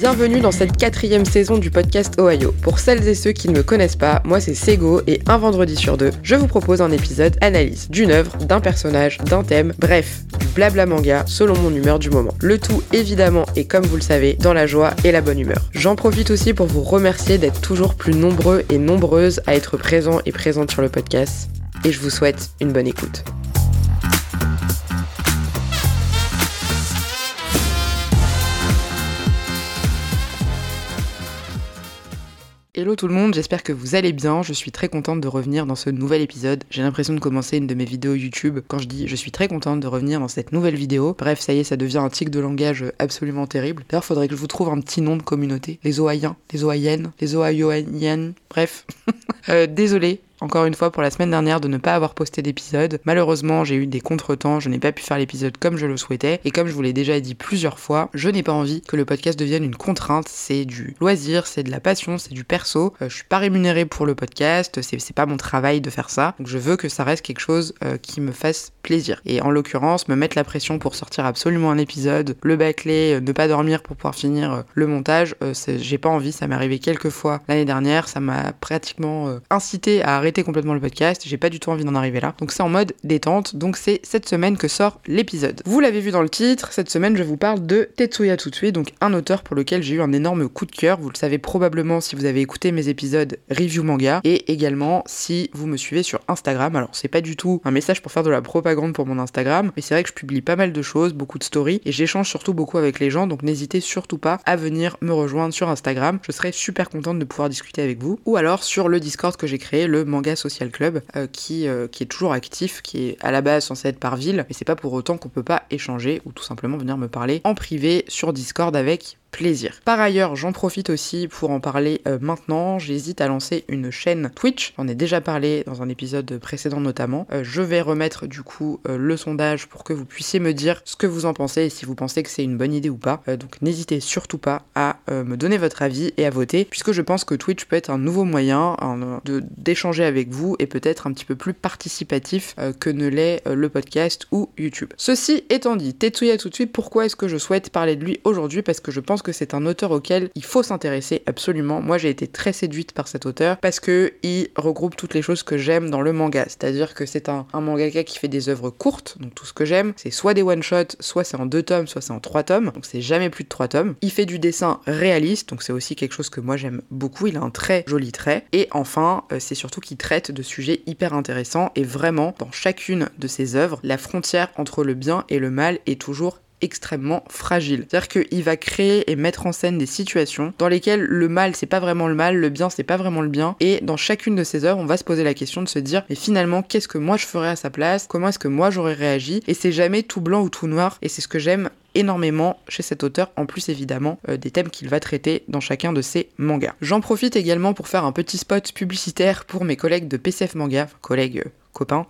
Bienvenue dans cette quatrième saison du podcast Ohio. Pour celles et ceux qui ne me connaissent pas, moi c'est Sego et un vendredi sur deux, je vous propose un épisode analyse d'une œuvre, d'un personnage, d'un thème, bref, du blabla manga selon mon humeur du moment. Le tout évidemment et comme vous le savez, dans la joie et la bonne humeur. J'en profite aussi pour vous remercier d'être toujours plus nombreux et nombreuses à être présents et présentes sur le podcast et je vous souhaite une bonne écoute. Hello tout le monde, j'espère que vous allez bien. Je suis très contente de revenir dans ce nouvel épisode. J'ai l'impression de commencer une de mes vidéos YouTube quand je dis je suis très contente de revenir dans cette nouvelle vidéo. Bref, ça y est, ça devient un tic de langage absolument terrible. D'ailleurs, faudrait que je vous trouve un petit nom de communauté. Les Ohaïens, les Ohaïennes, les Ohioiennes, bref. euh, désolé, encore une fois pour la semaine dernière de ne pas avoir posté d'épisode. Malheureusement, j'ai eu des contretemps, je n'ai pas pu faire l'épisode comme je le souhaitais. Et comme je vous l'ai déjà dit plusieurs fois, je n'ai pas envie que le podcast devienne une contrainte. C'est du loisir, c'est de la passion, c'est du perso. Euh, je suis pas rémunérée pour le podcast, c'est pas mon travail de faire ça. Donc je veux que ça reste quelque chose euh, qui me fasse plaisir. Et en l'occurrence, me mettre la pression pour sortir absolument un épisode, le bâcler, euh, ne pas dormir pour pouvoir finir euh, le montage, j'ai pas envie. Ça m'est arrivé quelques fois l'année dernière. Ça m'a pratiquement incité à arrêter complètement le podcast. J'ai pas du tout envie d'en arriver là. Donc c'est en mode détente. Donc c'est cette semaine que sort l'épisode. Vous l'avez vu dans le titre, cette semaine je vous parle de Tetsuya Tutsui, donc un auteur pour lequel j'ai eu un énorme coup de cœur. Vous le savez probablement si vous avez écouté mes épisodes review manga et également si vous me suivez sur Instagram. Alors c'est pas du tout un message pour faire de la propagande pour mon Instagram, mais c'est vrai que je publie pas mal de choses, beaucoup de stories et j'échange surtout beaucoup avec les gens. Donc n'hésitez surtout pas à venir me rejoindre sur Instagram. Je serais super contente de pouvoir discuter avec vous. Ou alors sur le Discord que j'ai créé, le Manga Social Club, euh, qui, euh, qui est toujours actif, qui est à la base censé être par ville, mais c'est pas pour autant qu'on peut pas échanger ou tout simplement venir me parler en privé sur Discord avec plaisir. Par ailleurs, j'en profite aussi pour en parler euh, maintenant. J'hésite à lancer une chaîne Twitch. J'en ai déjà parlé dans un épisode précédent notamment. Euh, je vais remettre du coup euh, le sondage pour que vous puissiez me dire ce que vous en pensez et si vous pensez que c'est une bonne idée ou pas. Donc n'hésitez surtout pas à me donner votre avis et à voter puisque je pense que Twitch peut être un nouveau moyen de- d'échanger avec vous et peut-être un petit peu plus participatif que ne l'est le podcast ou YouTube. Ceci étant dit, Tetsuya Tutsui, pourquoi est-ce que je souhaite parler de lui aujourd'hui? Parce que je pense que c'est un auteur auquel il faut s'intéresser absolument. Moi, j'ai été très séduite par cet auteur parce que il regroupe toutes les choses que j'aime dans le manga. C'est-à-dire que c'est un, un mangaka qui fait des œuvres courtes, donc tout ce que j'aime, c'est soit des one-shots, soit c'est en deux tomes, soit c'est en trois tomes, donc c'est jamais plus de trois tomes. Il fait du dessin réaliste, donc c'est aussi quelque chose que moi j'aime beaucoup. Il a un très joli trait. Et enfin, euh, c'est surtout qu'il traite de sujets hyper intéressants et vraiment, dans chacune de ses œuvres, la frontière entre le bien et le mal est toujours extrêmement fragile. C'est-à-dire qu'il va créer et mettre en scène des situations dans lesquelles le mal c'est pas vraiment le mal, le bien c'est pas vraiment le bien, et dans chacune de ces œuvres on va se poser la question de se dire mais finalement qu'est-ce que moi je ferais à sa place, comment est-ce que moi j'aurais réagi, et c'est jamais tout blanc ou tout noir, et c'est ce que j'aime énormément chez cet auteur, en plus évidemment euh, des thèmes qu'il va traiter dans chacun de ses mangas. J'en profite également pour faire un petit spot publicitaire pour mes collègues de PCF Manga, collègues euh,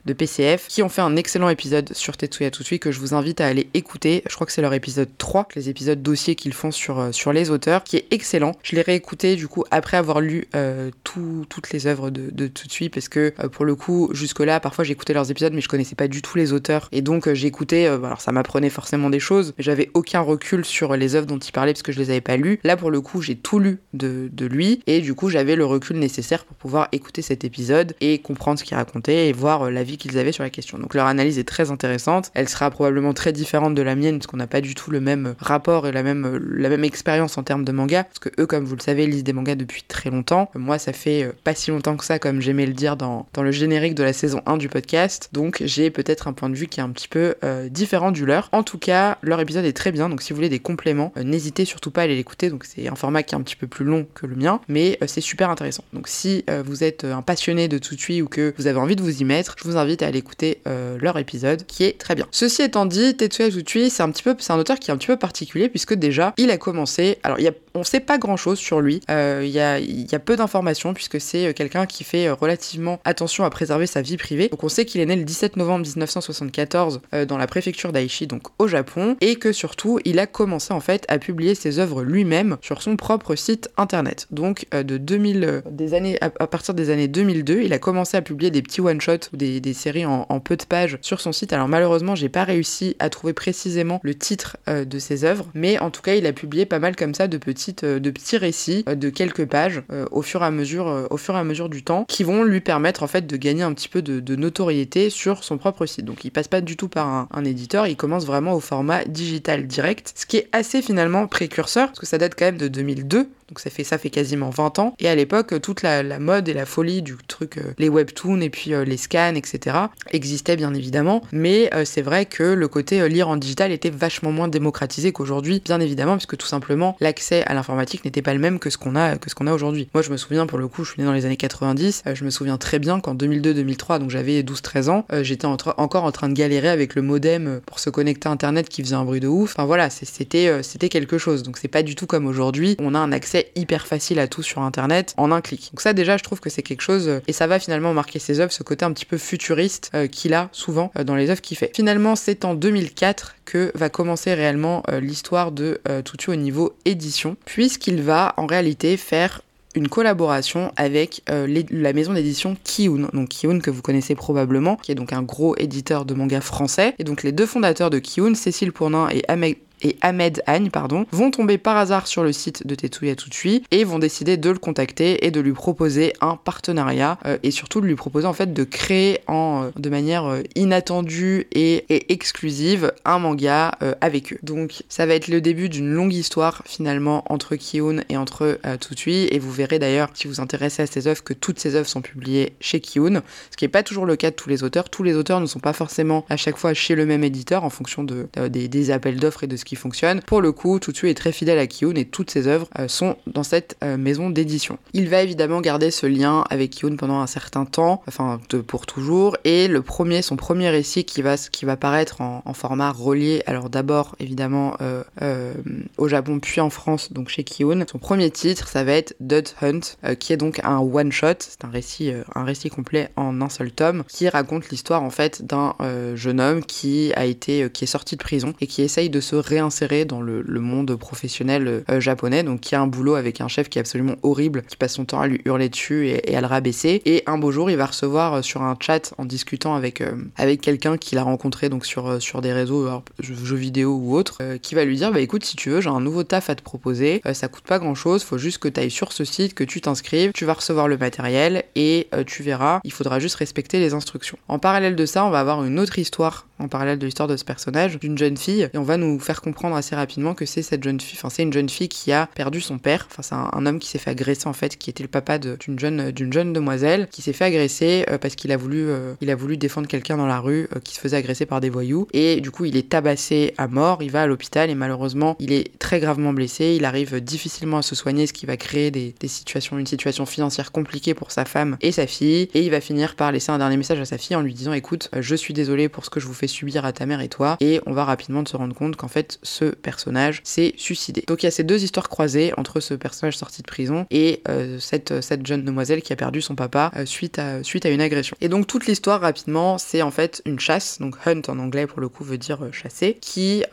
de PCF, qui ont fait un excellent épisode sur Tetsuya Tutsui que je vous invite à aller écouter. Je crois que c'est leur épisode 3, les épisodes dossiers qu'ils font sur, euh, sur les auteurs, qui est excellent. Je l'ai réécouté du coup après avoir lu euh, tout- toutes les œuvres de, de Tutsui, parce que euh, pour le coup, jusque-là, parfois j'écoutais leurs épisodes, mais je connaissais pas du tout les auteurs. Et donc j'écoutais, alors ça m'apprenait forcément des choses, mais j'avais aucun recul sur les œuvres dont il parlait parce que je les avais pas lues. Là pour le coup, j'ai tout lu de, de lui, et du coup j'avais le recul nécessaire pour pouvoir écouter cet épisode et comprendre ce qu'il racontait et voir euh, l'avis qu'ils avaient sur la question. Donc leur analyse est très intéressante. Elle sera probablement très différente de la mienne parce qu'on n'a pas du tout le même rapport et la même, euh, la même expérience en termes de manga. Parce que eux, comme vous le savez, lisent des mangas depuis très longtemps. Moi, ça fait euh, pas si longtemps que ça, comme j'aimais le dire dans, dans le générique de la saison 1 du podcast. Donc j'ai peut-être un point de vue qui est un petit peu euh, différent du leur. En tout cas, leur épisode est très bien. Donc si vous voulez des compléments, euh, n'hésitez surtout pas à aller l'écouter. Donc c'est un format qui est un petit peu plus long que le mien, mais euh, c'est super intéressant. Donc si euh, vous êtes euh, un passionné de Tutsui ou que vous avez envie de vous y mettre, je vous invite à aller écouter euh, leur épisode qui est très bien. Ceci étant dit, Tetsuya Tutsui, c'est un petit peu, c'est un auteur qui est un petit peu particulier puisque déjà il a commencé. Alors il y a, on sait pas grand chose sur lui. Euh, Il y, a, peu d'informations puisque c'est euh, quelqu'un qui fait euh, relativement attention à préserver sa vie privée. Donc on sait qu'il est né le 17 novembre 1974 euh, dans la préfecture d'Aichi, donc au Japon, et que surtout il a commencé en fait à publier ses œuvres lui-même sur son propre site internet. Donc de 2000, euh, des années, à, partir des années 2002, il a commencé à publier des petits one-shots ou des, séries en, en peu de pages sur son site. Alors malheureusement, j'ai pas réussi à trouver précisément le titre de ses œuvres, mais en tout cas, il a publié pas mal comme ça de petits petites, de petits récits de quelques pages au fur et à mesure, au fur et à mesure du temps, qui vont lui permettre en fait de gagner un petit peu de, notoriété sur son propre site. Donc il passe pas du tout par un, un, éditeur, il commence vraiment au format digital direct, ce qui est assez finalement précurseur, parce que ça date quand même de 2002, donc ça fait ça fait quasiment 20 ans. Et à l'époque, toute la, mode et la folie du truc, euh, les webtoons et puis euh, les scans, etc. existaient bien évidemment. Mais euh, c'est vrai que le côté lire en digital était vachement moins démocratisé qu'aujourd'hui, bien évidemment, puisque tout simplement l'accès à l'informatique n'était pas le même que ce qu'on a que ce qu'on a aujourd'hui. Moi, je me souviens pour le coup, je suis né dans les années 90. je me souviens très bien qu'en 2002-2003, donc j'avais 12-13 ans, j'étais encore en train de galérer avec le modem pour se connecter à Internet qui faisait un bruit de ouf. Enfin voilà, c'était c'était quelque chose. Donc c'est pas du tout comme aujourd'hui. On a un accès hyper facile à tout sur internet en un clic. Donc ça déjà je trouve que c'est quelque chose euh, et ça va finalement marquer ses œuvres, ce côté un petit peu futuriste euh, qu'il a souvent euh, dans les œuvres qu'il fait. Finalement c'est en 2004 que va commencer réellement l'histoire de Tutu au niveau édition, puisqu'il va en réalité faire une collaboration avec la maison d'édition Kiun. Donc Kiun que vous connaissez probablement, qui est donc un gros éditeur de manga français. Et donc les deux fondateurs de Kiun, Cécile Pournin et Ahmed et Ahmed Agne, pardon, vont tomber par hasard sur le site de Tetsuya Tutsui et vont décider de le contacter et de lui proposer un partenariat euh, et surtout de lui proposer en fait de créer en, euh, de manière euh, inattendue et, exclusive un manga avec eux. Donc ça va être le début d'une longue histoire finalement entre Kiun et entre Tutsui et vous verrez d'ailleurs si vous intéressez à ces œuvres que toutes ces œuvres sont publiées chez Kiun, ce qui n'est pas toujours le cas de tous les auteurs. Tous les auteurs ne sont pas forcément à chaque fois chez le même éditeur en fonction de, des, des appels d'offres et de ce qui fonctionne. Pour le coup, Tutu est très fidèle à Kiyun et toutes ses œuvres euh, sont dans cette euh, maison d'édition. Il va évidemment garder ce lien avec Kiyun pendant un certain temps, enfin pour toujours, et le premier, son premier récit qui va, qui va paraître en, format relié, alors d'abord évidemment euh, au Japon puis en France, donc chez Kiyun. Son premier titre, ça va être Dud Hunt, qui est donc un one shot, c'est un récit, un récit complet en un seul tome, qui raconte l'histoire en fait d'un jeune homme qui a été, qui est sorti de prison et qui essaye de se réinsérer dans le, monde professionnel euh, japonais, donc qui a un boulot avec un chef qui est absolument horrible, qui passe son temps à lui hurler dessus et, à le rabaisser. Et un beau jour, il va recevoir euh, sur un chat en discutant avec, euh, avec quelqu'un qu'il a rencontré donc sur, sur des réseaux, jeux, vidéo ou autres, qui va lui dire bah écoute si tu veux j'ai un nouveau taf à te proposer, ça coûte pas grand chose, faut juste que tu ailles sur ce site, que tu t'inscrives, tu vas recevoir le matériel et tu verras, il faudra juste respecter les instructions. En parallèle de ça, on va avoir une autre histoire en parallèle de l'histoire de ce personnage, d'une jeune fille, et on va nous faire comprendre assez rapidement que c'est cette jeune fille, enfin c'est une jeune fille qui a perdu son père, enfin c'est un, homme qui s'est fait agresser en fait, qui était le papa d'une jeune, d'une jeune demoiselle, qui s'est fait agresser euh, parce qu'il a voulu, euh, il a voulu défendre quelqu'un dans la rue euh, qui se faisait agresser par des voyous, et du coup il est tabassé à mort, il va à l'hôpital et malheureusement il est très gravement blessé, il arrive difficilement à se soigner, ce qui va créer des, des situations, une situation financière compliquée pour sa femme et sa fille, et il va finir par laisser un dernier message à sa fille en lui disant écoute, je suis désolé pour ce que je vous fais subir à ta mère et toi, et on va rapidement se rendre compte qu'en fait ce personnage s'est suicidé. Donc il y a ces deux histoires croisées entre ce personnage sorti de prison et euh, cette, jeune demoiselle qui a perdu son papa euh, suite, à, suite à une agression. Et donc toute l'histoire rapidement, c'est en fait une chasse, donc hunt en anglais pour le coup veut dire euh, chasser, qui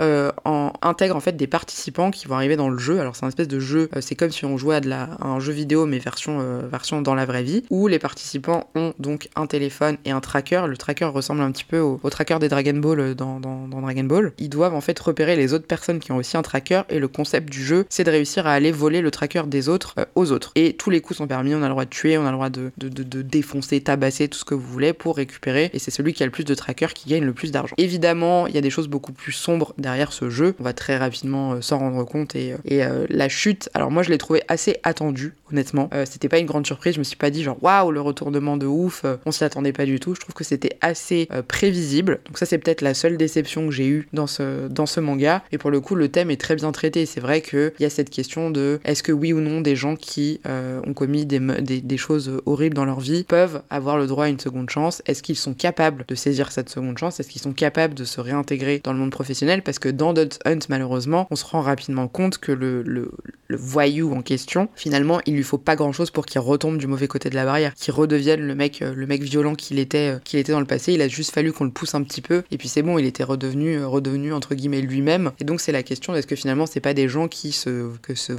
intègre en fait des participants qui vont arriver dans le jeu. Alors c'est un espèce de jeu, c'est comme si on jouait à, un jeu vidéo mais version, version dans la vraie vie, où les participants ont donc un téléphone et un tracker. Le tracker ressemble un petit peu au, au tracker des Dragon Ball dans, Dragon Ball, ils doivent en fait repérer les autres personnes qui ont aussi un tracker et le concept du jeu c'est de réussir à aller voler le tracker des autres euh, aux autres. Et tous les coups sont permis, on a le droit de tuer, on a le droit de, de, défoncer, tabasser, tout ce que vous voulez pour récupérer et c'est celui qui a le plus de trackers qui gagne le plus d'argent. Évidemment, il y a des choses beaucoup plus sombres derrière ce jeu, on va très rapidement euh, s'en rendre compte et, euh, la chute, alors moi je l'ai trouvé assez attendu honnêtement. c'était pas une grande surprise, je me suis pas dit genre waouh le retournement de ouf, on s'y attendait pas du tout. Je trouve que c'était assez prévisible. Donc ça c'est peut-être la seule déception que j'ai eue dans ce, dans ce manga. Et pour le coup, le thème est très bien traité. C'est vrai qu'il y a cette question de est-ce que oui ou non des gens qui euh, ont commis des, choses horribles dans leur vie peuvent avoir le droit à une seconde chance? Est-ce qu'ils sont capables de saisir cette seconde chance? Est-ce qu'ils sont capables de se réintégrer dans le monde professionnel? Parce que dans Dot Hunt, malheureusement, on se rend rapidement compte que le, voyou en question, finalement, il lui faut pas grand-chose pour qu'il retombe du mauvais côté de la barrière, qu'il redevienne le mec, euh, violent qu'il était, euh, qu'il était dans le passé. Il a juste fallu qu'on le pousse un petit peu, et puis c'est bon, il était redevenu, redevenu entre guillemets lui-même. Et donc c'est la question est-ce que finalement c'est pas des gens qui se, qui se,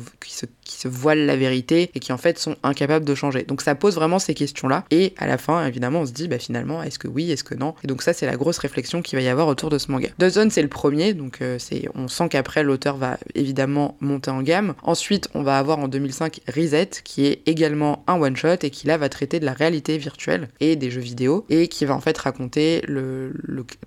qui se voilent la vérité et qui en fait sont incapables de changer? Donc ça pose vraiment ces questions-là. Et à la fin, évidemment, on se dit bah finalement est-ce que oui, est-ce que non? Et donc ça c'est la grosse réflexion qu'il va y avoir autour de ce manga. Zone c'est le premier, donc c'est, on sent qu'après l'auteur va évidemment monter en gamme. Ensuite, on va avoir en 2005 Reset, qui est également un one-shot et qui là va traiter de la réalité virtuelle et des jeux vidéo, et qui va en fait raconter le,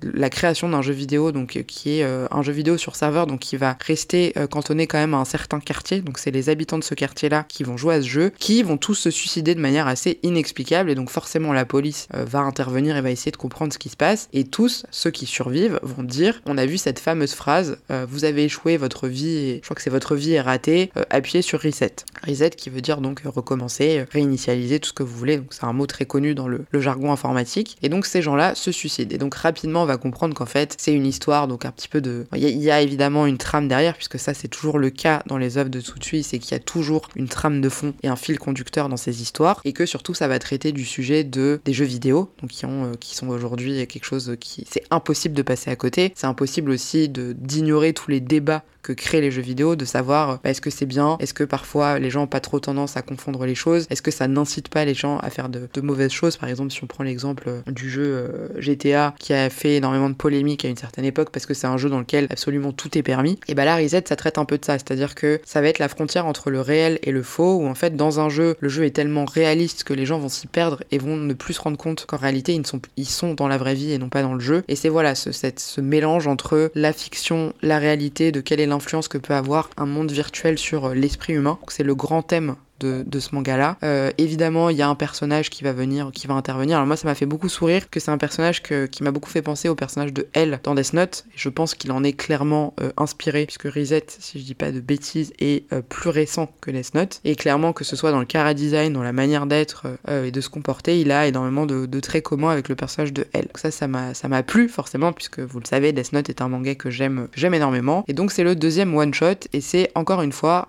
la création d'un jeu vidéo, donc qui est euh, un jeu vidéo sur serveur, donc qui va rester euh, cantonné quand même à un certain quartier. Donc c'est les habitants de ce quartier-là qui vont jouer à ce jeu, qui vont tous se suicider de manière assez inexplicable, et donc forcément la police euh, va intervenir et va essayer de comprendre ce qui se passe, et tous ceux qui survivent vont dire, on a vu cette fameuse phrase, vous avez échoué, votre vie, et, je crois que c'est votre vie est ratée, appuyez sur reset. Reset qui veut dire donc recommencer, réinitialiser, tout ce que vous voulez. Donc c'est un mot très connu dans le, jargon informatique. Et donc ces gens-là se suicident. Et donc rapidement on va comprendre qu'en fait c'est une histoire, donc un petit peu de... Il y, a évidemment une trame derrière, puisque ça c'est toujours le cas dans les œuvres de Tsutsui, c'est qu'il y a toujours une trame de fond et un fil conducteur dans ces histoires. Et que surtout ça va traiter du sujet de des jeux vidéo, donc qui, ont, euh, qui sont aujourd'hui quelque chose qui... C'est impossible de passer à côté. C'est impossible aussi d'ignorer tous les débats que créent les jeux vidéo, de savoir bah, est-ce que c'est bien, est-ce que parfois les gens ont pas trop tendance à confondre les choses, est-ce que ça n'incite pas les gens à faire de, mauvaises choses? Par exemple, si on prend l'exemple euh, du jeu euh, GTA qui a fait énormément de polémique à une certaine époque parce que c'est un jeu dans lequel absolument tout est permis, et bah là Reset ça traite un peu de ça, c'est-à-dire que ça va être la frontière entre le réel et le faux, où en fait dans un jeu, le jeu est tellement réaliste que les gens vont s'y perdre et vont ne plus se rendre compte qu'en réalité ils sont, dans la vraie vie et non pas dans le jeu. Et c'est voilà ce mélange entre la fiction, la réalité, de quelle est l'influence que peut avoir un monde virtuel sur euh, l'esprit humain. C'est le grand thème de, ce manga-là. Euh, évidemment, il y a un personnage qui va venir, qui va intervenir. Alors moi, ça m'a fait beaucoup sourire que c'est un personnage qui m'a beaucoup fait penser au personnage de Elle dans Death Note. je pense qu'il en est clairement euh, inspiré, puisque Reset, si je dis pas de bêtises, est euh, plus récent que Death Note. Et clairement, que ce soit dans le cara design, dans la manière d'être et de se comporter, il a énormément de, traits communs avec le personnage de Elle. Donc ça, ça m'a, ça m'a plu forcément, puisque vous le savez, Death Note est un manga que j'aime, j'aime énormément. Et donc c'est le deuxième one shot, et c'est encore une fois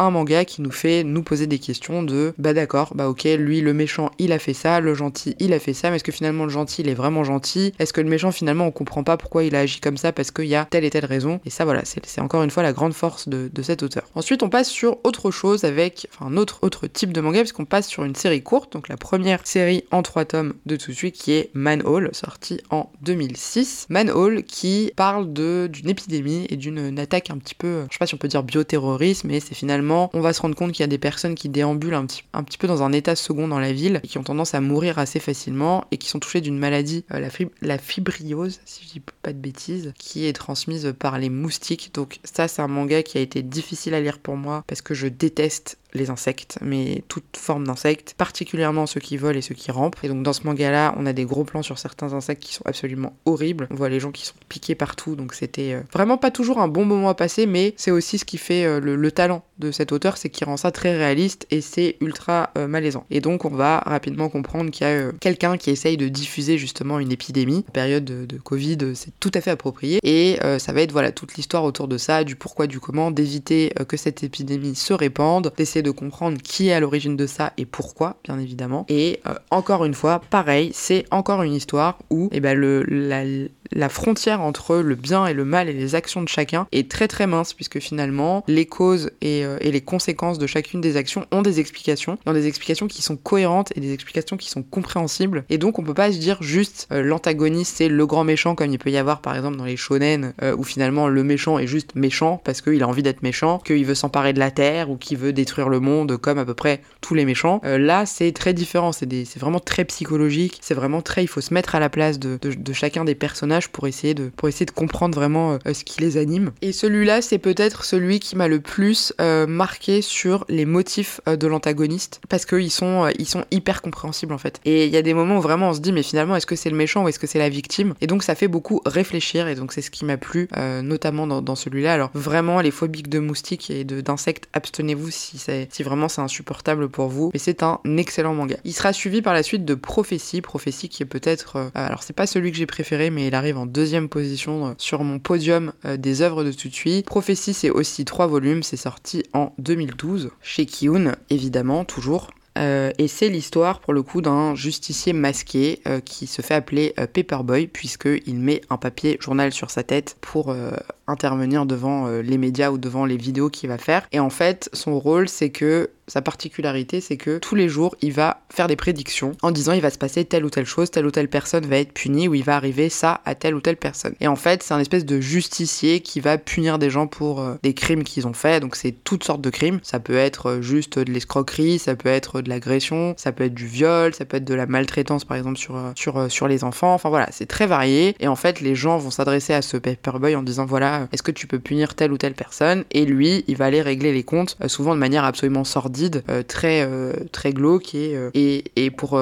un manga qui nous fait nous poser des questions de bah d'accord, bah ok, lui le méchant il a fait ça, le gentil il a fait ça, mais est-ce que finalement le gentil il est vraiment gentil? Est-ce que le méchant finalement on comprend pas pourquoi il a agi comme ça parce qu'il y a telle et telle raison? Et ça voilà, c'est encore une fois la grande force de, cet auteur. Ensuite on passe sur autre chose avec, enfin un autre, autre type de manga puisqu'on passe sur une série courte, donc la première série en trois tomes de tout de suite qui est Manhole, sorti en 2006. Manhole qui parle d'une épidémie et d'une attaque un petit peu, je sais pas si on peut dire bioterrorisme, mais c'est finalement on va se rendre compte qu'il y a des personnes qui déambulent un petit, un peu dans un état second dans la ville et qui ont tendance à mourir assez facilement et qui sont touchées d'une maladie, euh, la, la fibriose, si je dis pas de bêtises, qui est transmise par les moustiques. Donc ça, c'est un manga qui a été difficile à lire pour moi parce que je déteste les insectes, mais toute forme d'insectes, particulièrement ceux qui volent et ceux qui rampent. Et donc dans ce manga-là, on a des gros plans sur certains insectes qui sont absolument horribles. On voit les gens qui sont piqués partout, donc c'était euh, vraiment pas toujours un bon moment à passer, mais c'est aussi ce qui fait euh, le, talent de cet auteur, c'est qu'il rend ça très réaliste et c'est ultra euh, malaisant. Et donc on va rapidement comprendre qu'il y a quelqu'un qui essaye de diffuser justement une épidémie. La période de, de Covid, c'est tout à fait approprié. Et ça va être voilà toute l'histoire autour de ça, du pourquoi, du comment, d'éviter que cette épidémie se répande, d'essayer de comprendre qui est à l'origine de ça et pourquoi, bien évidemment. Et euh, encore une fois, pareil, c'est encore une histoire où eh ben, le, la frontière entre le bien et le mal et les actions de chacun est très très mince puisque finalement les causes et, euh, les conséquences de chacune des actions ont des explications, ont des explications qui sont cohérentes et des explications qui sont compréhensibles. Et donc on peut pas se dire juste euh, l'antagoniste c'est le grand méchant comme il peut y avoir par exemple dans les shonen euh, où finalement le méchant est juste méchant parce qu'il a envie d'être méchant, qu'il veut s'emparer de la terre ou qu'il veut détruire le monde comme à peu près tous les méchants. là c'est très différent, c'est vraiment très psychologique, c'est vraiment très il faut se mettre à la place de chacun des personnages pour essayer de, pour essayer de comprendre vraiment euh, ce qui les anime. Et celui-là, c'est peut-être celui qui m'a le plus euh, marqué sur les motifs euh, de l'antagoniste, parce qu'ils sont, ils sont hyper compréhensibles en fait. Et il y a des moments où vraiment on se dit, mais finalement, est-ce que c'est le méchant ou est-ce que c'est la victime? Et donc ça fait beaucoup réfléchir, et donc c'est ce qui m'a plu, notamment dans, dans celui-là. Alors vraiment, les phobiques de moustiques et d'insectes, abstenez-vous si, si vraiment c'est insupportable pour vous. Mais c'est un excellent manga. Il sera suivi par la suite de Prophétie, Prophétie qui est peut-être, alors c'est pas celui que j'ai préféré, mais il arrive en deuxième position euh, sur mon podium euh, des œuvres de Tutsui. Prophétie, c'est aussi trois volumes, c'est sorti en 2012 chez Kiyun, évidemment, toujours. Euh, et c'est l'histoire pour le coup d'un justicier masqué qui se fait appeler Paperboy puisqu'il met un papier journal sur sa tête pour intervenir devant les médias ou devant les vidéos qu'il va faire. Et en fait, son rôle, c'est que sa particularité, c'est que tous les jours, il va faire des prédictions en disant il va se passer telle ou telle chose, telle ou telle personne va être punie ou il va arriver ça à telle ou telle personne. Et en fait, c'est un espèce de justicier qui va punir des gens pour euh, des crimes qu'ils ont fait. Donc c'est toutes sortes de crimes. Ça peut être euh, juste de l'escroquerie, ça peut être de l'agression, ça peut être du viol, ça peut être de la maltraitance par exemple sur euh, sur sur les enfants. Enfin voilà, c'est très varié. Et en fait, les gens vont s'adresser à ce paperboy en disant voilà, est-ce que tu peux punir telle ou telle personne? Et lui, il va aller régler les comptes, souvent de manière absolument sordide euh, très, euh, très glauque euh, et pour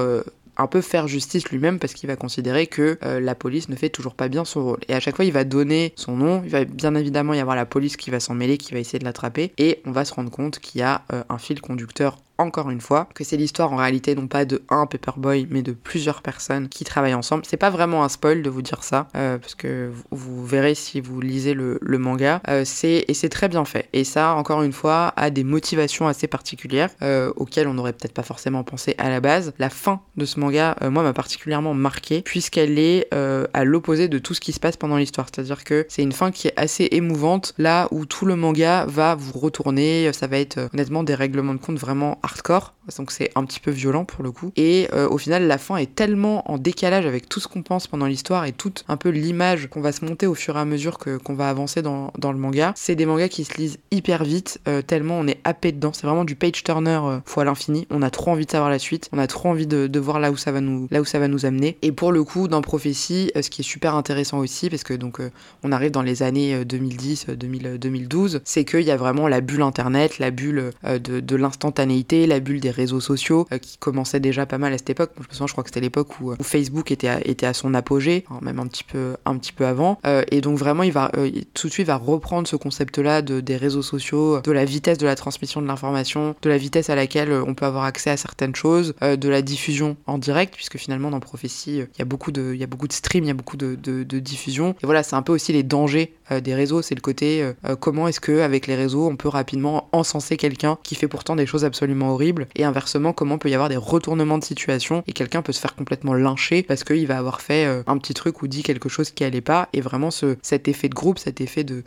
un peu faire justice lui-même parce qu'il va considérer que la police ne fait toujours pas bien son rôle. Et à chaque fois, il va donner son nom, il va bien évidemment y avoir la police qui va s'en mêler, qui va essayer de l'attraper, et on va se rendre compte qu'il y a un fil conducteur encore une fois, que c'est l'histoire en réalité non pas de un Paperboy, mais de plusieurs personnes qui travaillent ensemble. C'est pas vraiment un spoil de vous dire ça, euh, parce que vous, verrez si vous lisez le, manga. Euh, c'est et c'est très bien fait. Et ça, encore une fois, a des motivations assez particulières euh, auxquelles on n'aurait peut-être pas forcément pensé à la base. La fin de ce manga, moi, m'a particulièrement marqué puisqu'elle est à l'opposé de tout ce qui se passe pendant l'histoire. C'est-à-dire que c'est une fin qui est assez émouvante, là où tout le manga va vous retourner. Ça va être honnêtement des règlements de compte vraiment hardcore, donc c'est un petit peu violent pour le coup. Et euh, au final, la fin est tellement en décalage avec tout ce qu'on pense pendant l'histoire et toute un peu l'image qu'on va se monter au fur et à mesure que qu'on va avancer dans, dans le manga. C'est des mangas qui se lisent hyper vite, euh, tellement on est happé dedans. C'est vraiment du page turner euh, fois l'infini. On a trop envie de savoir la suite, on a trop envie de, de, voir là où ça va nous là où ça va nous amener. Et pour le coup, dans Prophétie, ce qui est super intéressant aussi, parce que donc on arrive dans les années 2010, 2000, 2012, c'est qu'il y a vraiment la bulle internet, la bulle de, de l'instantanéité la bulle des réseaux sociaux euh, qui commençait déjà pas mal à cette époque. Je me souviens, je crois que c'était l'époque où, euh, Facebook était à, son apogée, même un petit peu, avant. Euh, et donc vraiment, il va tout de suite va reprendre ce concept-là de, des réseaux sociaux, de la vitesse de la transmission de l'information, de la vitesse à laquelle on peut avoir accès à certaines choses, de la diffusion en direct, puisque finalement dans Prophétie, il y a beaucoup de, il y a beaucoup de il y a beaucoup de diffusion. Et voilà, c'est un peu aussi les dangers des réseaux, c'est le côté comment est-ce que avec les réseaux on peut rapidement encenser quelqu'un qui fait pourtant des choses absolument horrible. Et inversement, comment peut y avoir des retournements de situation et quelqu'un peut se faire complètement lyncher parce qu'il va avoir fait euh, un petit truc ou dit quelque chose qui allait pas. Et vraiment, ce, cet effet de groupe, cet effet de,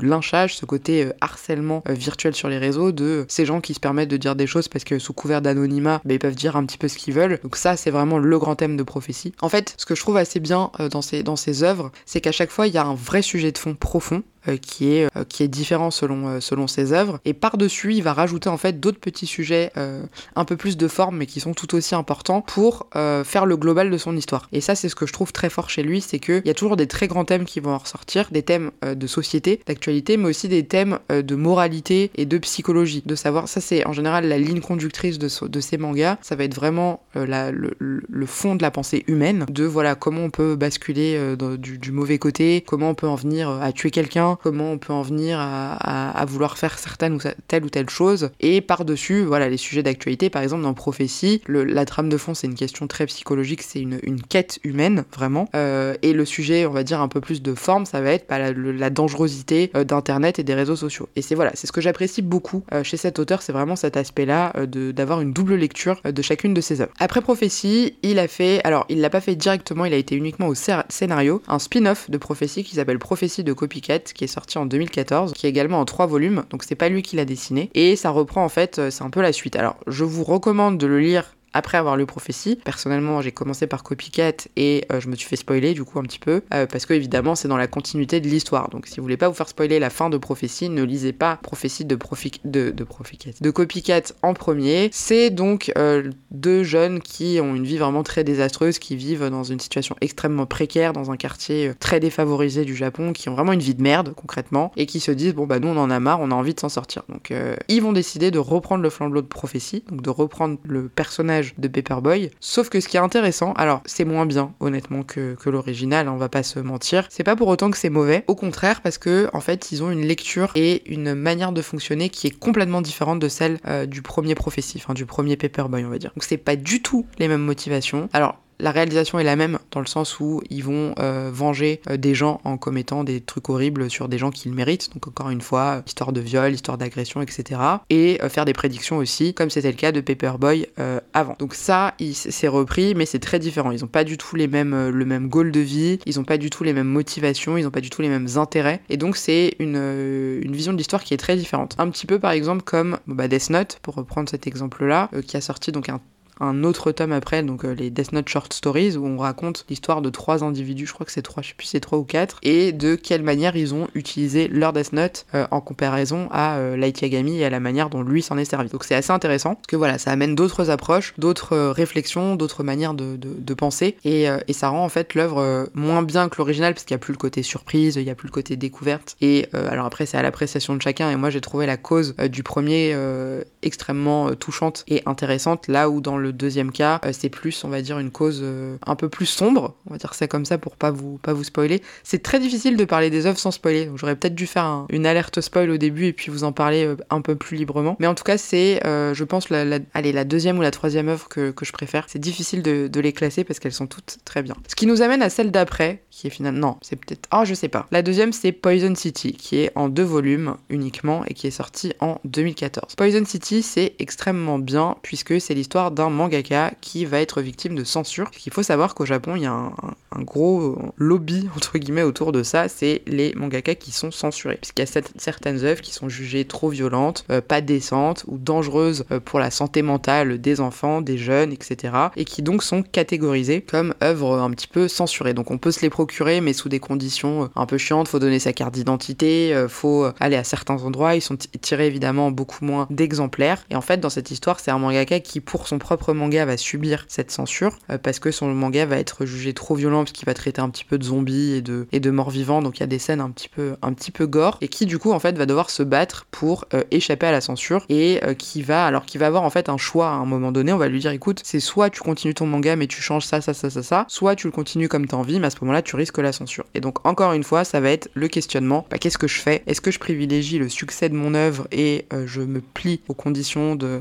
lynchage, ce côté euh, harcèlement euh, virtuel sur les réseaux, de ces gens qui se permettent de dire des choses parce que sous couvert d'anonymat, bah, ils peuvent dire un petit peu ce qu'ils veulent. Donc ça, c'est vraiment le grand thème de prophétie. En fait, ce que je trouve assez bien dans ces, dans ces œuvres, c'est qu'à chaque fois, il y a un vrai sujet de fond profond qui, est, euh, qui est différent selon, euh, selon ses œuvres. Et par-dessus, il va rajouter en fait d'autres petits sujets un peu plus de forme, mais qui sont tout aussi importants pour faire le global de son histoire. Et ça, c'est ce que je trouve très fort chez lui, c'est qu'il y a toujours des très grands thèmes qui vont en ressortir, des thèmes de société, d'actualité, mais aussi des thèmes de moralité et de psychologie. De savoir, ça c'est en général la ligne conductrice de, de ces mangas, ça va être vraiment la, le, le, fond de la pensée humaine, de voilà comment on peut basculer du, du mauvais côté, comment on peut en venir à tuer quelqu'un, comment on peut en venir à, vouloir faire certaine ou telle ou telle chose. Et par-dessus, voilà, les sujets d'actualité, par exemple dans Prophétie, la trame de fond, c'est une question très psychologique, c'est une, quête humaine, vraiment. Euh, et le sujet, on va dire, un peu plus de forme, ça va être bah, la, dangerosité euh, d'Internet et des réseaux sociaux. Et c'est voilà, c'est ce que j'apprécie beaucoup euh, chez cet auteur, c'est vraiment cet aspect-là d'avoir une double lecture de chacune de ses œuvres. Après Prophétie, il a fait, alors il l'a pas fait directement, il a été uniquement au scénario, un spin-off de Prophétie qui s'appelle Prophétie de Copycat, qui sorti en 2014, qui est également en trois volumes, donc c'est pas lui qui l'a dessiné, et ça reprend en fait, euh, c'est un peu la suite. Alors je vous recommande de le lire après avoir lu Prophétie. Personnellement, j'ai commencé par Copycat et euh, je me suis fait spoiler du coup un petit peu euh, parce que évidemment c'est dans la continuité de l'histoire. Donc si vous voulez pas vous faire spoiler la fin de Prophétie, ne lisez pas Prophétie de, Profi de, de, Copycat en premier. C'est donc euh, deux jeunes qui ont une vie vraiment très désastreuse, qui vivent dans une situation extrêmement précaire, dans un quartier très défavorisé du Japon, qui ont vraiment une vie de merde concrètement et qui se disent bon bah nous on en a marre, on a envie de s'en sortir. Donc ils vont décider de reprendre le flambeau de Prophétie, donc de reprendre le personnage de Paperboy. Sauf que ce qui est intéressant, alors c'est moins bien honnêtement que, l'original, on va pas se mentir. C'est pas pour autant que c'est mauvais, au contraire parce que en fait ils ont une lecture et une manière de fonctionner qui est complètement différente de celle euh, du premier prophétie, enfin du premier Paperboy on va dire. Donc c'est pas du tout les mêmes motivations. Alors la réalisation est la même dans le sens où ils vont euh, venger euh, des gens en commettant des trucs horribles sur des gens qu'ils méritent. Donc encore une fois, histoire de viol, histoire d'agression, etc. Et euh, faire des prédictions aussi, comme c'était le cas de Paperboy avant. Donc ça, c'est repris, mais c'est très différent. Ils n'ont pas du tout mêmes, le même goal de vie, ils n'ont pas du tout les mêmes motivations, ils n'ont pas du tout les mêmes intérêts. Et donc c'est une, une vision de l'histoire qui est très différente. Un petit peu par exemple comme bah, Death Note, pour reprendre cet exemple-là, qui a sorti donc un un autre tome après, donc euh, les Death Note Short Stories, où on raconte l'histoire de trois individus, je crois que c'est trois, je sais plus c'est trois ou quatre, et de quelle manière ils ont utilisé leur Death Note euh, en comparaison à euh, Light Yagami et à la manière dont lui s'en est servi. Donc c'est assez intéressant, parce que voilà, ça amène d'autres approches, d'autres réflexions, d'autres manières de, de, penser, et, et, ça rend en fait l'œuvre moins bien que l'original, parce qu'il n'y a plus le côté surprise, il n'y a plus le côté découverte, et alors après c'est à l'appréciation de chacun, et moi j'ai trouvé la cause du premier extrêmement touchante et intéressante, là où dans le deuxième cas, euh, c'est plus, on va dire, une cause euh, un peu plus sombre. On va dire c'est comme ça pour pas vous, pas vous spoiler. C'est très difficile de parler des œuvres sans spoiler. Donc j'aurais peut-être dû faire une alerte spoil au début et puis vous en parler euh, un peu plus librement. Mais en tout cas, c'est, je pense, la, allez, la deuxième ou la troisième œuvre que, que je préfère. C'est difficile de, les classer parce qu'elles sont toutes très bien. Ce qui nous amène à celle d'après, qui est finalement. Non, c'est peut-être. Ah, je sais pas. La deuxième, c'est Poison City, qui est en deux volumes uniquement et qui est sorti en 2014. Poison City, c'est extrêmement bien puisque c'est l'histoire d'un mangaka qui va être victime de censure. Il faut savoir qu'au Japon, il y a un, gros lobby entre guillemets autour de ça, c'est les mangaka qui sont censurés. Puisqu'il y a certaines œuvres qui sont jugées trop violentes, euh, pas décentes ou dangereuses euh, pour la santé mentale des enfants, des jeunes, etc. Et qui donc sont catégorisées comme œuvres un petit peu censurées. Donc on peut se les procurer, mais sous des conditions euh, un peu chiantes. Faut donner sa carte d'identité, faut aller à certains endroits. Ils sont tirés évidemment beaucoup moins d'exemplaires. Et en fait, dans cette histoire, c'est un mangaka qui, pour son propre manga, va subir cette censure euh, parce que son manga va être jugé trop violent parce qu'il va traiter un petit peu de zombies et de, morts vivants. Donc il y a des scènes un petit peu, gore et qui du coup en fait va devoir se battre pour euh, échapper à la censure et euh, qui va alors qui va avoir en fait un choix à un moment donné. On va lui dire écoute c'est soit tu continues ton manga mais tu changes ça ça ça ça ça, soit tu le continues comme t'as envie mais à ce moment-là tu risques la censure. Et donc encore une fois ça va être le questionnement. Bah, qu'est-ce que je fais? Est-ce que je privilégie le succès de mon œuvre et je me plie aux conditions de,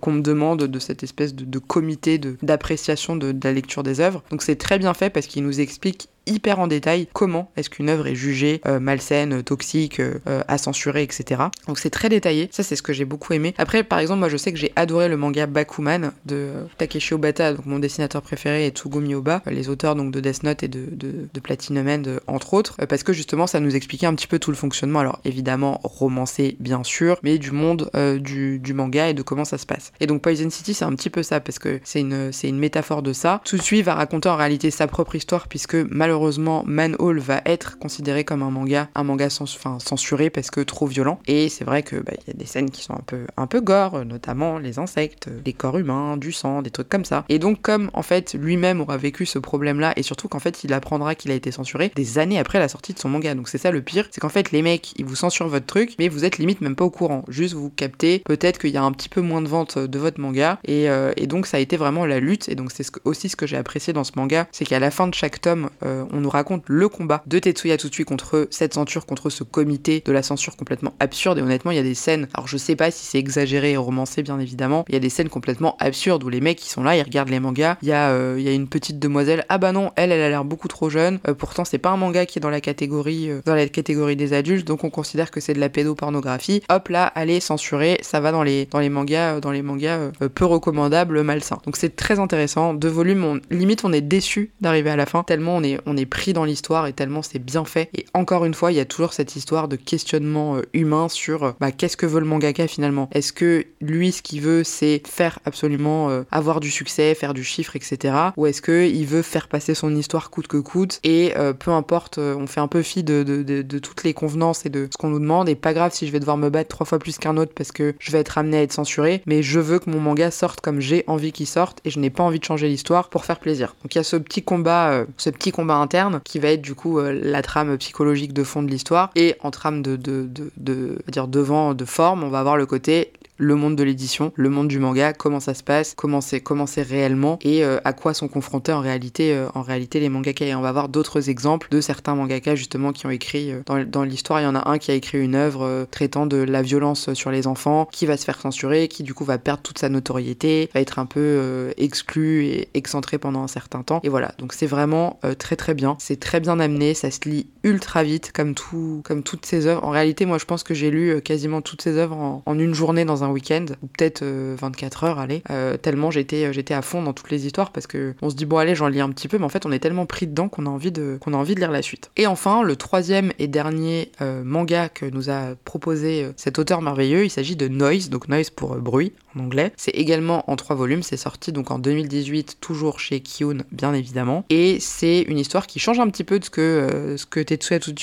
qu'on me demande de cette espèce de, comité d'appréciation de, la lecture des œuvres. Donc c'est très bien fait parce qu'il nous explique hyper en détail comment est-ce qu'une œuvre est jugée euh, malsaine, toxique, euh, à censurer, etc. Donc c'est très détaillé, ça c'est ce que j'ai beaucoup aimé. Après par exemple moi je sais que j'ai adoré le manga Bakuman de Takeshi Obata, donc mon dessinateur préféré et Tsugumi Oba, les auteurs donc de Death Note et de, de, de Platinum End entre autres, euh, parce que justement ça nous expliquait un petit peu tout le fonctionnement, alors évidemment romancé bien sûr, mais du monde du, du, manga et de comment ça se passe. Et donc Poison City c'est un petit peu ça, parce que c'est une, une métaphore de ça. Tsusui va raconter en réalité sa propre histoire puisque malheureusement malheureusement, Manhole va être considéré comme un manga, un manga censuré parce que trop violent. Et c'est vrai que bah, il y a des scènes qui sont un peu, un peu gore, notamment les insectes, les corps humains, du sang, des trucs comme ça. Et donc, comme en fait lui-même aura vécu ce problème-là, et surtout qu'en fait il apprendra qu'il a été censuré des années après la sortie de son manga. Donc c'est ça le pire, c'est qu'en fait les mecs ils vous censurent votre truc, mais vous êtes limite même pas au courant. Juste vous captez peut-être qu'il y a un petit peu moins de ventes de votre manga, et, euh, donc ça a été vraiment la lutte. Et donc c'est aussi ce que j'ai apprécié dans ce manga, c'est qu'à la fin de chaque tome, euh, on nous raconte le combat de Tetsuya Tsutsui contre cette censure, contre ce comité de la censure complètement absurde. Et honnêtement, il y a des scènes, alors je sais pas si c'est exagéré et romancé bien évidemment, il y a des scènes complètement absurdes où les mecs qui sont là, ils regardent les mangas. Il y, a, euh, il y a une petite demoiselle, ah bah non, elle, elle a l'air beaucoup trop jeune. Euh, pourtant, c'est pas un manga qui est dans la catégorie, euh, dans la catégorie des adultes, donc on considère que c'est de la pédopornographie. Hop là, allez, censuré, ça va dans les, dans les mangas, dans les mangas peu recommandables, malsains. Donc c'est très intéressant. Deux volumes, on, limite on est déçu d'arriver à la fin, tellement on est, est pris dans l'histoire et tellement c'est bien fait. Et encore une fois, il y a toujours cette histoire de questionnement euh, humain sur euh, bah, qu'est-ce que veut le mangaka finalement? Est-ce que lui, ce qu'il veut, c'est faire absolument euh, avoir du succès, faire du chiffre, etc. Ou est-ce que il veut faire passer son histoire coûte que coûte et peu importe, on fait un peu fi de, toutes les convenances et de ce qu'on nous demande. Et pas grave si je vais devoir me battre trois fois plus qu'un autre parce que je vais être amené à être censuré, mais je veux que mon manga sorte comme j'ai envie qu'il sorte et je n'ai pas envie de changer l'histoire pour faire plaisir. Donc il y a ce petit combat, ce petit combat interne qui va être du coup euh, la trame psychologique de fond de l'histoire et en trame de, de, de, dire devant de forme on va avoir le côté le monde de l'édition, le monde du manga, comment ça se passe, comment c'est comment c'est réellement et euh, à quoi sont confrontés en réalité euh, en réalité les mangaka. Et on va voir d'autres exemples de certains mangaka justement qui ont écrit euh, dans, dans l'histoire. Il y en a un qui a écrit une œuvre traitant de la violence sur les enfants, qui va se faire censurer, qui du coup va perdre toute sa notoriété, va être un peu exclu et excentré pendant un certain temps. Et voilà, donc c'est vraiment très très C'est très bien amené, ça se lit ultra vite comme tout comme toutes ces œuvres. En réalité, moi je pense que j'ai lu quasiment toutes ces œuvres en, une journée dans un week-end ou peut-être 24 heures, allez, tellement j'étais j'étais à fond dans toutes les histoires parce que on se dit bon allez j'en lis un petit peu mais en fait on est tellement pris dedans qu'on a envie de qu'on a envie de lire la suite. Et enfin le troisième et dernier euh, manga que nous a proposé euh, cet auteur merveilleux, il s'agit de Noise, donc Noise pour euh, bruit en anglais. C'est également en trois volumes, c'est sorti donc en 2018 toujours chez Kyun bien évidemment et c'est une histoire qui change un petit peu de ce que ce que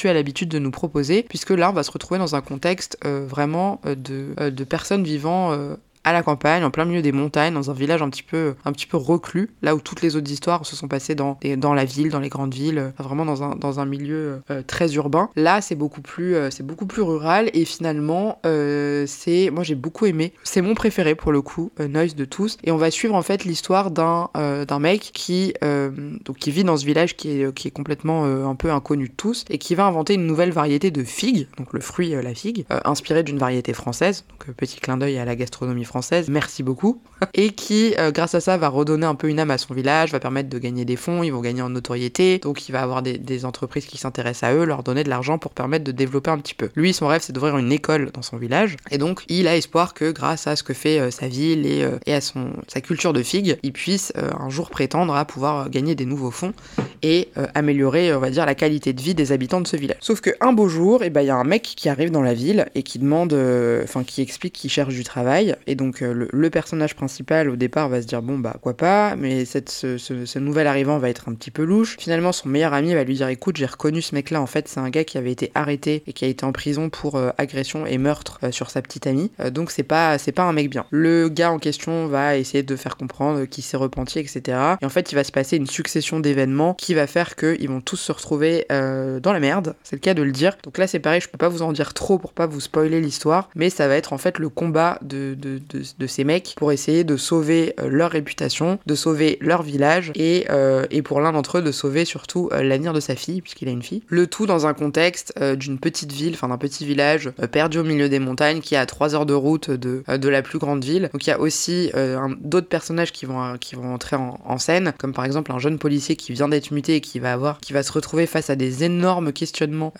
a l'habitude de nous proposer puisque là on va se retrouver dans un contexte vraiment de, de personnes vivant à la campagne, en plein milieu des montagnes, dans un village un petit peu, un petit peu reclus, là où toutes les autres histoires se sont passées dans, dans la ville, dans les grandes villes, euh, vraiment dans un, dans un milieu euh, très urbain. Là, c'est beaucoup plus, euh, beaucoup plus rural et finalement, c'est, moi j'ai beaucoup aimé. C'est mon préféré pour le coup, Noise de tous. Et on va suivre en fait l'histoire d'un d'un mec qui, donc qui vit dans ce village qui est, qui est complètement un peu inconnu de tous et qui va inventer une nouvelle variété de figues, donc le fruit la figue, inspiré d'une variété française. Donc petit clin d'œil à la gastronomie française merci beaucoup, et qui, euh, grâce à ça, va redonner un peu une âme à son village, va permettre de gagner des fonds, ils vont gagner en notoriété, donc il va avoir des, entreprises qui s'intéressent à eux, leur donner de l'argent pour permettre de développer un petit peu. Lui, son rêve, c'est d'ouvrir une école dans son village, et donc il a espoir que grâce à ce que fait euh, sa ville et, euh, et, à son, sa culture de figue, il puisse un jour prétendre à pouvoir gagner des nouveaux fonds et améliorer, on va dire, la qualité de vie des habitants de ce village. Sauf qu'un beau jour, eh ben, il ben, y a un mec qui arrive dans la ville et qui demande, enfin qui explique qu'il cherche du travail, et donc le, personnage principal au départ va se dire bon bah quoi pas, mais cette, ce, nouvel arrivant va être un petit peu louche. Finalement son meilleur ami va lui dire écoute j'ai reconnu ce mec là en fait c'est un gars qui avait été arrêté et qui a été en prison pour euh, agression et meurtre euh, sur sa petite amie, donc c'est pas c'est pas un mec bien. Le gars en question va essayer de faire comprendre qu'il s'est repenti etc. Et en fait il va se passer une succession d'événements qui va faire qu'ils vont tous se retrouver dans la merde, c'est le cas de le dire. Donc là c'est pareil je peux pas vous en dire trop pour pas vous spoiler l'histoire, mais ça va être en fait le combat de, de de, ces mecs pour essayer de sauver euh, leur réputation, de sauver leur village et, euh, et pour l'un d'entre eux de sauver surtout euh, l'avenir de sa fille, puisqu'il a une fille. Le tout dans un contexte d'une petite ville, enfin d'un petit village perdu au milieu des montagnes qui est à 3 heures de route de, de la plus grande ville. Donc il y a aussi d'autres personnages qui vont, entrer en, scène, comme par exemple un jeune policier qui vient d'être muté et qui va se retrouver face à des énormes questionnements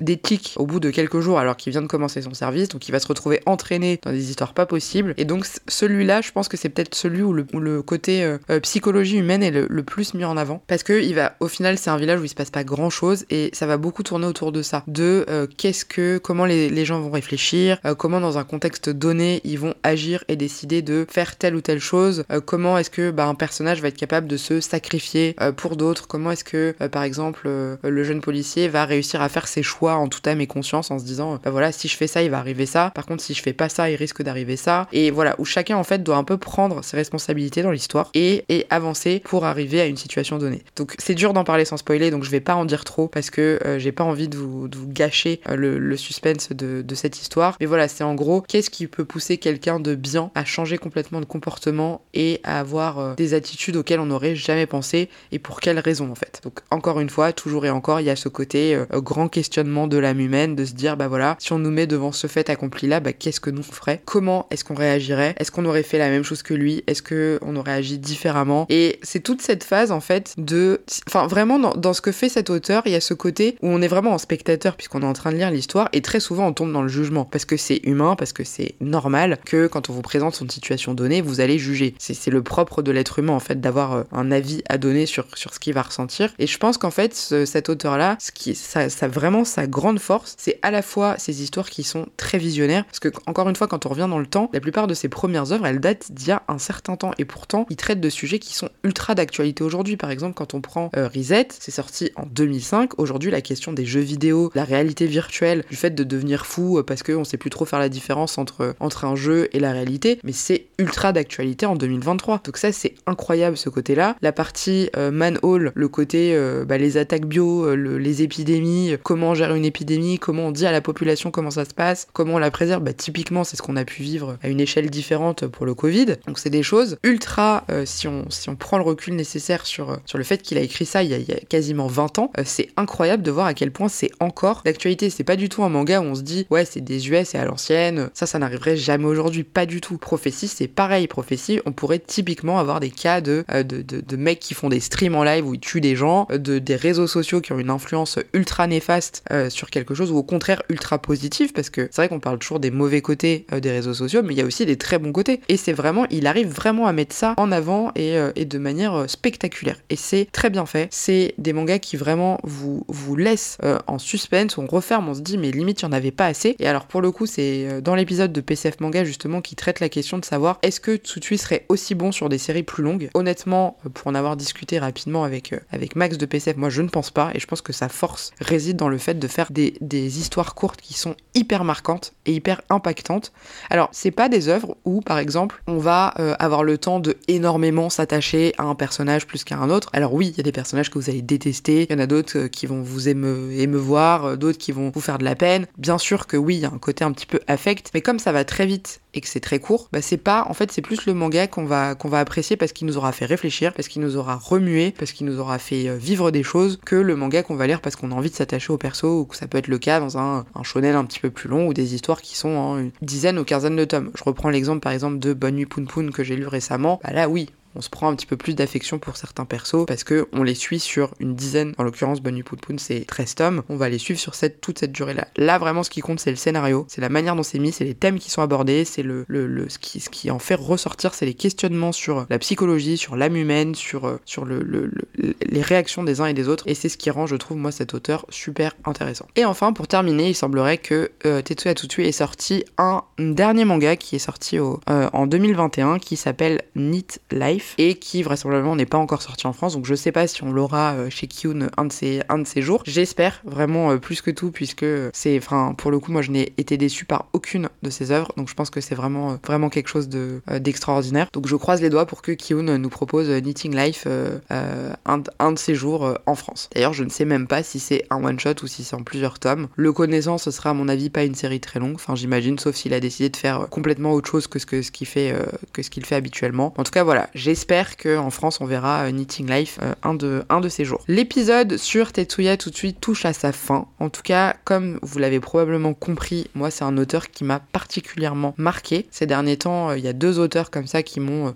d'éthique au bout de quelques jours alors qu'il vient de commencer son service. Donc il va se retrouver entraîné dans des histoires pas possibles et donc celui-là, je pense que c'est peut-être celui où le, côté euh, euh, psychologie humaine est le, plus mis en avant. Parce que il va, au final, c'est un village où il se passe pas grand-chose et ça va beaucoup tourner autour de ça. De euh, qu'est-ce que, comment les, gens vont réfléchir, comment dans un contexte donné ils vont agir et décider de faire telle ou telle chose, comment est-ce que bah, un personnage va être capable de se sacrifier pour d'autres, comment est-ce que, par exemple, le jeune policier va réussir à faire ses choix en toute âme et conscience en se disant, bah voilà, si je fais ça, il va arriver ça. Par contre, si je fais pas ça, il risque d'arriver ça. Et voilà, où chacun en fait doit un peu prendre ses responsabilités dans l'histoire et, avancer pour arriver à une situation donnée. Donc c'est dur d'en parler sans spoiler, donc je vais pas en dire trop parce que euh, j'ai pas envie de vous, gâcher euh, le, suspense de, cette histoire. Mais voilà, c'est en gros qu'est-ce qui peut pousser quelqu'un de bien à changer complètement de comportement et à avoir euh, des attitudes auxquelles on n'aurait jamais pensé et pour quelles raisons en fait? Donc encore une fois, toujours et encore, il y a ce côté grand questionnement de l'âme humaine de se dire bah voilà, si on nous met devant ce fait accompli là, bah qu'est-ce que nous ferait? Comment est-ce qu'on réagirait? Est-ce qu'on aurait fait la même chose que lui Est-ce qu'on aurait agi différemment? Et c'est toute cette phase en fait de... Enfin vraiment dans, ce que fait cet auteur, il y a ce côté où on est vraiment en spectateur puisqu'on est en train de lire l'histoire et très souvent on tombe dans le jugement parce que c'est humain, parce que c'est normal que quand on vous présente une situation donnée, vous allez juger. C'est le propre de l'être humain en fait d'avoir euh, un avis à donner sur, sur ce qu'il va ressentir. Et je pense qu'en fait cet auteur-là, ce qui ça, ça vraiment sa grande force, c'est à la fois ces histoires qui sont très visionnaires parce que encore une fois quand on revient dans le temps, la plupart de ses premières œuvres, elles datent d'il y a un certain temps. Et pourtant, il traite de sujets qui sont ultra d'actualité aujourd'hui. Par exemple, quand on prend euh, Reset, c'est sorti en 2005. Aujourd'hui, la question des jeux vidéo, la réalité virtuelle, du fait de devenir fou euh, parce qu'on sait plus trop faire la différence entre, entre un jeu et la réalité, mais c'est ultra d'actualité en 2023. Donc ça, c'est incroyable ce côté-là. La partie euh, Man All, le côté euh, bah, les attaques bio, les épidémies, comment on gère une épidémie, comment on dit à la population comment ça se passe, comment on la préserve, bah, typiquement c'est ce qu'on a pu vivre à une échelle différente pour le Covid. Donc c'est des choses ultra, si, on, si on prend le recul nécessaire sur, sur le fait qu'il a écrit ça il y a, quasiment 20 ans, c'est incroyable de voir à quel point c'est encore d'actualité. C'est pas du tout un manga où on se dit ouais c'est des US et à l'ancienne, ça ça n'arriverait jamais aujourd'hui, pas du tout. Prophétie c'est pareil, prophétie on pourrait typiquement avoir des cas de, de, de, mecs qui font des streams en live où ils tuent des gens, de, des réseaux sociaux qui ont une influence ultra néfaste euh, sur quelque chose ou au contraire ultra positive parce que c'est vrai qu'on parle toujours des mauvais côtés euh, des réseaux sociaux mais il y a aussi des très bons côtés c'est vraiment, il arrive vraiment à mettre ça en avant et, euh, de manière spectaculaire et c'est très bien fait. C'est des mangas qui vraiment vous, laissent en suspense, on referme, on se dit mais limite il n'y en avait pas assez et alors pour le coup c'est dans l'épisode de PCF Manga justement qui traite la question de savoir est-ce que Tsutui serait aussi bon sur des séries plus longues? Honnêtement, euh, pour en avoir discuté rapidement avec, euh, Max de PCF, moi je ne pense pas et je pense que sa force réside dans le fait de faire des, des histoires courtes qui sont hyper marquantes et hyper impactantes. Alors, c'est pas des œuvres où, par exemple, on va euh, avoir le temps de énormément s'attacher à un personnage plus qu'à un autre. Alors oui, il y a des personnages que vous allez détester, il y en a d'autres qui vont vous émeuvoir, d'autres qui vont vous faire de la peine. Bien sûr que oui, il y a un côté un petit peu affect, mais comme ça va très vite et que c'est très court, bah c'est pas, en fait, c'est plus le manga qu'on va, qu'on va apprécier parce qu'il nous aura fait réfléchir, parce qu'il nous aura remué, parce qu'il nous aura fait euh, vivre des choses, que le manga qu'on va lire parce qu'on a envie de s'attacher au perso, ou que ça peut être le cas dans un, un un petit peu plus long, ou des histoires qui sont en une dizaine ou quinzaine de tomes. Je reprends l'exemple par exemple de Bonne Nuit Poun Poun que j'ai lu récemment. Bah là, oui, on se prend un petit peu plus d'affection pour certains persos parce que on les suit sur une dizaine, en l'occurrence Bunny Poon Poon c'est 13 tomes, on va les suivre sur cette, toute cette durée-là. Là vraiment ce qui compte c'est le scénario, c'est la manière dont c'est mis, c'est les thèmes qui sont abordés, c'est le, ce, qui, en fait ressortir, c'est les questionnements sur la psychologie, sur l'âme humaine, sur, euh, les réactions des uns et des autres et c'est ce qui rend je trouve moi cet auteur super intéressant. Et enfin pour terminer il semblerait que euh, Tetsuya Tutsu ait sorti un dernier manga qui est sorti euh, en 2021 qui s'appelle Neat Life et qui vraisemblablement n'est pas encore sorti en France. Donc je sais pas si on l'aura euh, chez Kyun un de ces, un de ces jours. J'espère vraiment euh, plus que tout puisque c'est, enfin pour le coup moi je n'ai été déçu par aucune de ses œuvres. Donc je pense que c'est vraiment euh, vraiment quelque chose de d'extraordinaire. Donc je croise les doigts pour que Kyun nous propose Knitting Life un, un, de ses jours en France. D'ailleurs je ne sais même pas si c'est un one shot ou si c'est en plusieurs tomes. Le connaissant ce sera à mon avis pas une série très longue. Enfin j'imagine sauf s'il a décidé de faire complètement autre chose que ce que ce qu'il fait que ce qu'il fait habituellement. En tout cas voilà j'ai j'espère qu'en France on verra euh, Knitting Life euh, un, de, ces jours. L'épisode sur Tetsuya tout de suite touche à sa fin. En tout cas, comme vous l'avez probablement compris, moi c'est un auteur qui m'a particulièrement marqué. Ces derniers temps, euh, il y a deux auteurs comme ça qui m'ont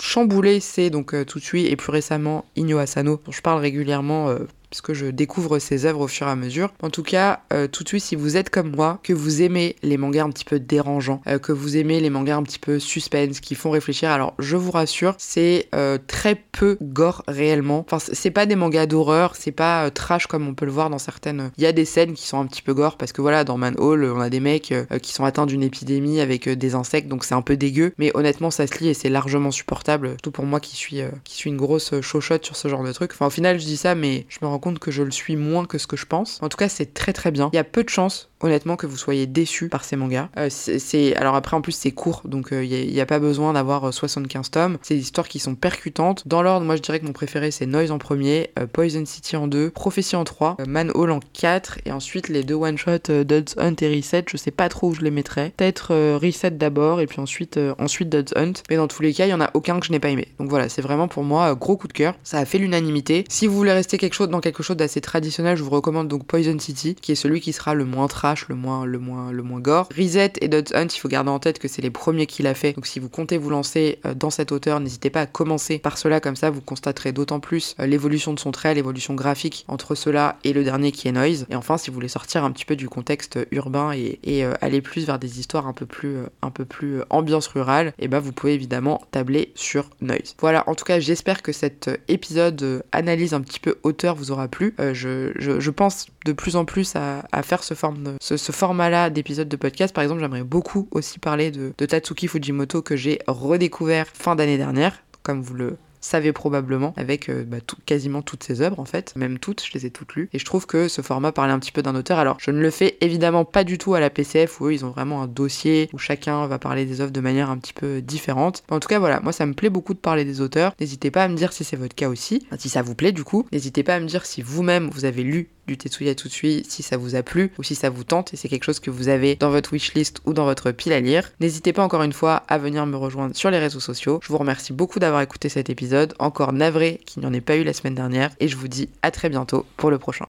chamboulé, c'est donc tout de suite et plus récemment Inyo Asano dont je parle régulièrement puisque je découvre ses œuvres au fur et à mesure. En tout cas, euh, tout de suite, si vous êtes comme moi, que vous aimez les mangas un petit peu dérangeants, euh, que vous aimez les mangas un petit peu suspense, qui font réfléchir, alors je vous rassure, c'est euh, très peu gore réellement. Enfin, c'est pas des mangas d'horreur, c'est pas trash comme on peut le voir dans certaines. Il y a des scènes qui sont un petit peu gore parce que voilà, dans Man Hall, on a des mecs qui sont atteints d'une épidémie avec des insectes, donc c'est un peu dégueu. Mais honnêtement, ça se lit et c'est largement supportable, tout pour moi qui suis qui suis une grosse chochotte sur ce genre de truc. Enfin, au final, je dis ça, mais je me rends compte que je le suis moins que ce que je pense. En tout cas, c'est très très bien. Il y a peu de chances honnêtement que vous soyez déçu par ces mangas. Euh, c'est alors après en plus c'est court donc il euh, n'y a, pas besoin d'avoir 75 euh, tomes. C'est des histoires qui sont percutantes. Dans l'ordre, moi je dirais que mon préféré c'est Noise en premier, Poison City en 2, Prophecy en 3, Man Hall en 4 et ensuite les deux one shot Dodds Hunt et Reset. Je sais pas trop où je les mettrais. Peut-être Reset d'abord et puis ensuite ensuite Dodds Hunt. Mais dans tous les cas, il y en a aucun que je n'ai pas aimé. Donc voilà, c'est vraiment pour moi gros coup de cœur. Ça a fait l'unanimité. Si vous voulez rester quelque chose dans quelque chose d'assez traditionnel, je vous recommande donc Poison City qui est celui qui sera le moins le moins, le moins, le moins gore. Reset et Dodds Hunt, il faut garder en tête que c'est les premiers qu'il a fait. Donc si vous comptez vous lancer euh, dans cette hauteur, n'hésitez pas à commencer par cela, comme ça vous constaterez d'autant plus euh, l'évolution de son trait, l'évolution graphique entre cela et le dernier qui est Noise. Et enfin, si vous voulez sortir un petit peu du contexte urbain et, euh, aller plus vers des histoires un peu plus, un peu plus ambiance rurale, et eh ben vous pouvez évidemment tabler sur Noise. Voilà, en tout cas, j'espère que cet épisode analyse un petit peu hauteur vous aura plu. Je, je, pense de plus en plus à, faire ce format-là d'épisode de podcast. Par exemple, j'aimerais beaucoup aussi parler de Tatsuki Fujimoto que j'ai redécouvert fin d'année dernière, comme vous le savez probablement, avec euh, bah, quasiment toutes ses œuvres en fait, même toutes, je les ai toutes lues. Et je trouve que ce format parlait un petit peu d'un auteur. Alors, je ne le fais évidemment pas du tout à la PCF où eux, ils ont vraiment un dossier où chacun va parler des œuvres de manière un petit peu différente. en tout cas, voilà, moi ça me plaît beaucoup de parler des auteurs. N'hésitez pas à me dire si c'est votre cas aussi, si ça vous plaît du coup. N'hésitez pas à me dire si vous-même vous avez lu du Tetsuya Tsutsui si ça vous a plu ou si ça vous tente et c'est quelque chose que vous avez dans votre wishlist ou dans votre pile à lire. N'hésitez pas encore une fois à venir me rejoindre sur les réseaux sociaux. Je vous remercie beaucoup d'avoir écouté cet épisode, encore navré qu'il n'y en ait pas eu la semaine dernière et je vous dis à très bientôt pour le prochain.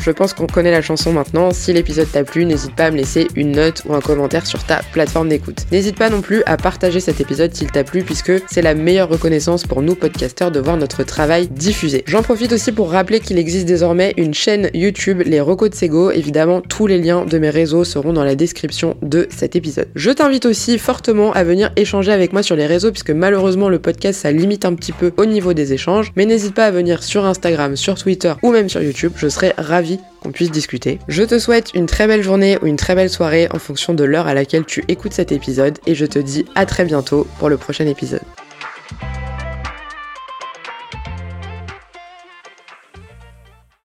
Je pense qu'on connaît la chanson maintenant. Si l'épisode t'a plu, n'hésite pas à me laisser une note ou un commentaire sur ta plateforme d'écoute. N'hésite pas non plus à partager cet épisode s'il t'a plu, puisque c'est la meilleure reconnaissance pour nous podcasteurs de voir notre travail diffusé. J'en profite aussi pour rappeler qu'il existe désormais une chaîne YouTube, les Recos de Sego. Évidemment, tous les liens de mes réseaux seront dans la description de cet épisode. Je t'invite aussi fortement à venir échanger avec moi sur les réseaux, puisque malheureusement le podcast ça limite un petit peu au niveau des échanges. Mais n'hésite pas à venir sur Instagram, sur Twitter ou même sur YouTube. Je serai ravi qu'on puisse discuter. Je te souhaite une très belle journée ou une très belle soirée en fonction de l'heure à laquelle tu écoutes cet épisode et je te dis à très bientôt pour le prochain épisode.